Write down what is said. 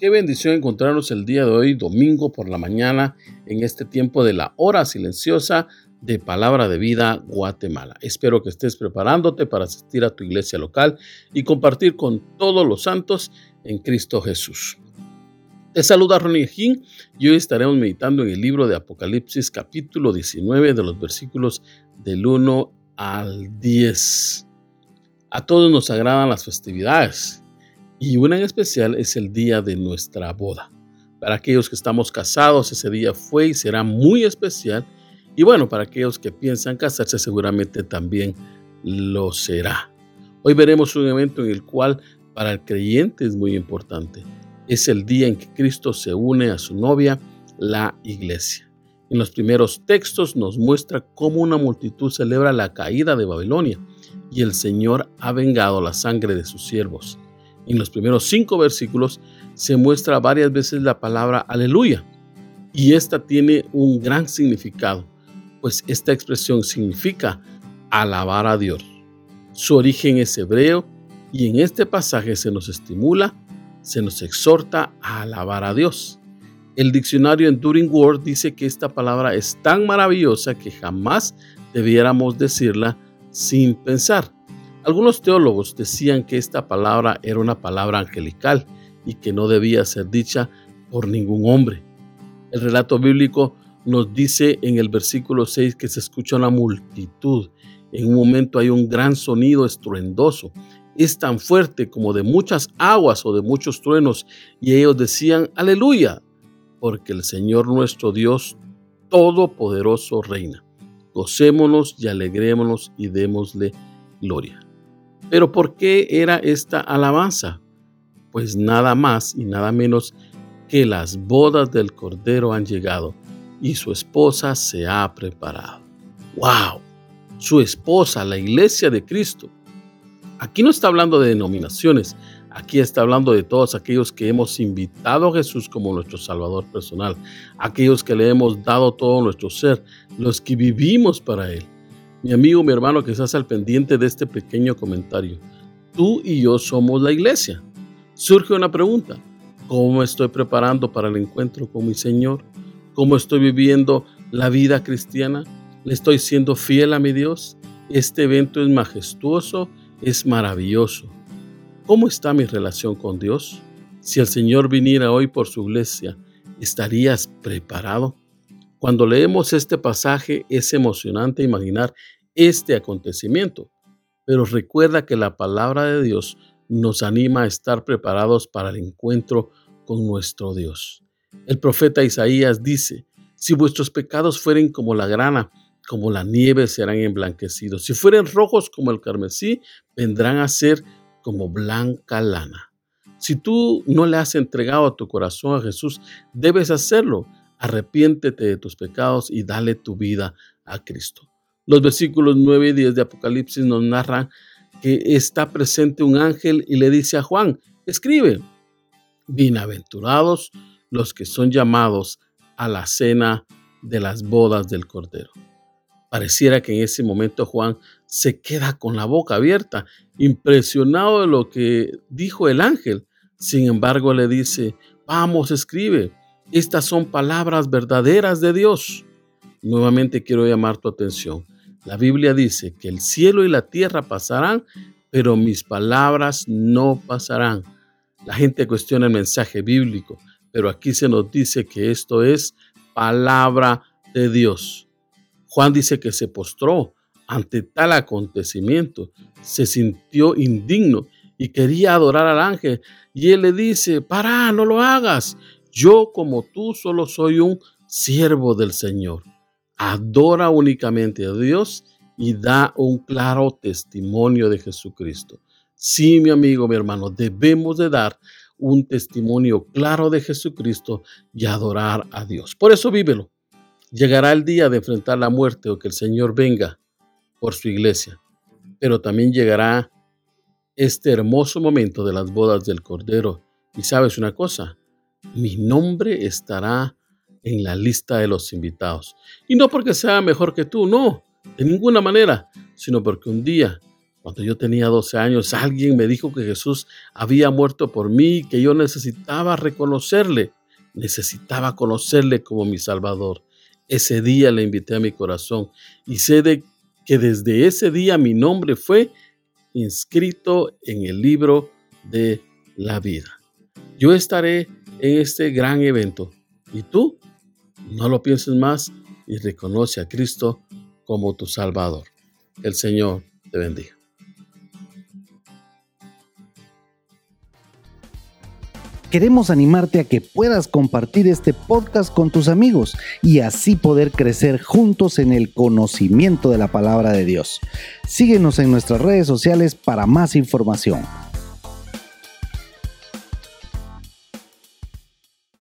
Qué bendición encontrarnos el día de hoy, domingo por la mañana, en este tiempo de la hora silenciosa de Palabra de Vida Guatemala. Espero que estés preparándote para asistir a tu iglesia local y compartir con todos los santos en Cristo Jesús. Te saluda Ronnie King y hoy estaremos meditando en el libro de Apocalipsis capítulo 19 de los versículos del 1 al 10. A todos nos agradan las festividades y una en especial es el día de nuestra boda. Para aquellos que estamos casados, ese día fue y será muy especial. Y bueno, para aquellos que piensan casarse, seguramente también lo será. Hoy veremos un evento en el cual para el creyente es muy importante. Es el día en que Cristo se une a su novia, la iglesia. En los primeros textos nos muestra cómo una multitud celebra la caída de Babilonia y el Señor ha vengado la sangre de sus siervos. En los primeros cinco versículos se muestra varias veces la palabra aleluya y esta tiene un gran significado, pues esta expresión significa alabar a Dios. Su origen es hebreo y en este pasaje se nos estimula, se nos exhorta a alabar a Dios. El diccionario Enduring Word dice que esta palabra es tan maravillosa que jamás debiéramos decirla sin pensar. Algunos teólogos decían que esta palabra era una palabra angelical y que no debía ser dicha por ningún hombre. El relato bíblico nos dice en el versículo 6 que se escucha una multitud. En un momento hay un gran sonido estruendoso. Es tan fuerte como de muchas aguas o de muchos truenos. Y ellos decían, aleluya, porque el Señor nuestro Dios Todopoderoso reina. Gocémonos y alegrémonos y démosle gloria. Pero ¿por qué era esta alabanza? Pues nada más y nada menos que las bodas del Cordero han llegado y su esposa se ha preparado. ¡Wow! Su esposa, la iglesia de Cristo. Aquí no está hablando de denominaciones, aquí está hablando de todos aquellos que hemos invitado a Jesús como nuestro Salvador personal, aquellos que le hemos dado todo nuestro ser, los que vivimos para Él. Mi amigo, mi hermano que estás al pendiente de este pequeño comentario, tú y yo somos la iglesia. Surge una pregunta, ¿cómo me estoy preparando para el encuentro con mi Señor? ¿Cómo estoy viviendo la vida cristiana? ¿Le estoy siendo fiel a mi Dios? Este evento es majestuoso, es maravilloso. ¿Cómo está mi relación con Dios? Si el Señor viniera hoy por su iglesia, ¿estarías preparado? Cuando leemos este pasaje es emocionante imaginar este acontecimiento, pero recuerda que la palabra de Dios nos anima a estar preparados para el encuentro con nuestro Dios. El profeta Isaías dice, si vuestros pecados fueren como la grana, como la nieve serán emblanquecidos. Si fueren rojos como el carmesí, vendrán a ser como blanca lana. Si tú no le has entregado tu corazón a Jesús, debes hacerlo arrepiéntete de tus pecados y dale tu vida a Cristo. Los versículos 9 y 10 de Apocalipsis nos narran que está presente un ángel y le dice a Juan, escribe, bienaventurados los que son llamados a la cena de las bodas del Cordero. Pareciera que en ese momento Juan se queda con la boca abierta, impresionado de lo que dijo el ángel. Sin embargo, le dice, vamos, escribe, estas son palabras verdaderas de Dios. Nuevamente quiero llamar tu atención. La Biblia dice que el cielo y la tierra pasarán, pero mis palabras no pasarán. La gente cuestiona el mensaje bíblico, pero aquí se nos dice que esto es palabra de Dios. Juan dice que se postró ante tal acontecimiento, se sintió indigno y quería adorar al ángel. Y él le dice, para, no lo hagas. Yo como tú solo soy un siervo del Señor. Adora únicamente a Dios y da un claro testimonio de Jesucristo. Sí, mi amigo, mi hermano, debemos de dar un testimonio claro de Jesucristo y adorar a Dios. Por eso vívelo. Llegará el día de enfrentar la muerte o que el Señor venga por su iglesia, pero también llegará este hermoso momento de las bodas del Cordero. Y sabes una cosa, mi nombre estará en la lista de los invitados. Y no porque sea mejor que tú, no, de ninguna manera, sino porque un día, cuando yo tenía 12 años, alguien me dijo que Jesús había muerto por mí, que yo necesitaba reconocerle, necesitaba conocerle como mi Salvador. Ese día le invité a mi corazón y sé de que desde ese día mi nombre fue inscrito en el libro de la vida. Yo estaré en este gran evento y tú no lo pienses más y reconoce a Cristo como tu Salvador. El Señor te bendiga. Queremos animarte a que puedas compartir este podcast con tus amigos y así poder crecer juntos en el conocimiento de la palabra de Dios. Síguenos en nuestras redes sociales para más información.